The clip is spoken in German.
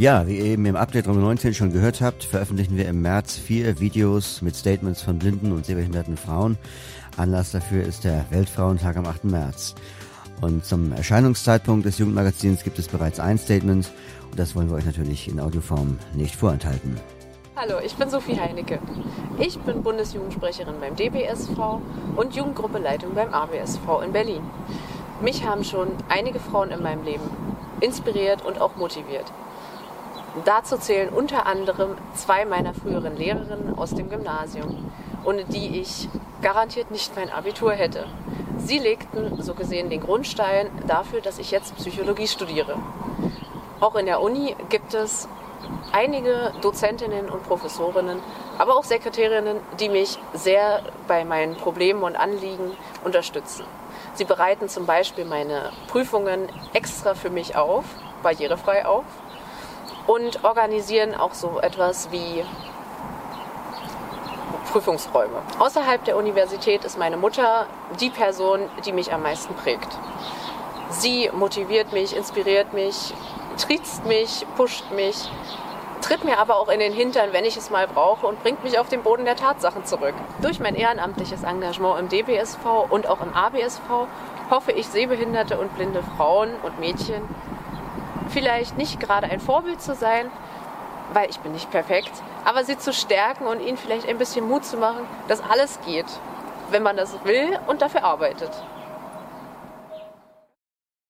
Ja, wie ihr eben im Update Nummer 19 schon gehört habt, veröffentlichen wir im März vier Videos mit Statements von blinden und sehbehinderten Frauen. Anlass dafür ist der Weltfrauentag am 8. März. Und zum Erscheinungszeitpunkt des Jugendmagazins gibt es bereits ein Statement und das wollen wir euch natürlich in Audioform nicht vorenthalten. Hallo, ich bin Sophie Heinecke. Ich bin Bundesjugendsprecherin beim DBSV und Jugendgruppeleitung beim ABSV in Berlin. Mich haben schon einige Frauen in meinem Leben inspiriert und auch motiviert. Dazu zählen unter anderem zwei meiner früheren Lehrerinnen aus dem Gymnasium, ohne die ich garantiert nicht mein Abitur hätte. Sie legten so gesehen den Grundstein dafür, dass ich jetzt Psychologie studiere. Auch in der Uni gibt es einige Dozentinnen und Professorinnen, aber auch Sekretärinnen, die mich sehr bei meinen Problemen und Anliegen unterstützen. Sie bereiten zum Beispiel meine Prüfungen extra für mich auf, barrierefrei auf und organisieren auch so etwas wie Prüfungsräume. Außerhalb der Universität ist meine Mutter die Person, die mich am meisten prägt. Sie motiviert mich, inspiriert mich, triezt mich, pusht mich, tritt mir aber auch in den Hintern, wenn ich es mal brauche und bringt mich auf den Boden der Tatsachen zurück. Durch mein ehrenamtliches Engagement im DBSV und auch im ABSV hoffe ich, sehbehinderte und blinde Frauen und Mädchen vielleicht nicht gerade ein Vorbild zu sein, weil ich bin nicht perfekt, aber sie zu stärken und ihnen vielleicht ein bisschen Mut zu machen, dass alles geht, wenn man das will und dafür arbeitet.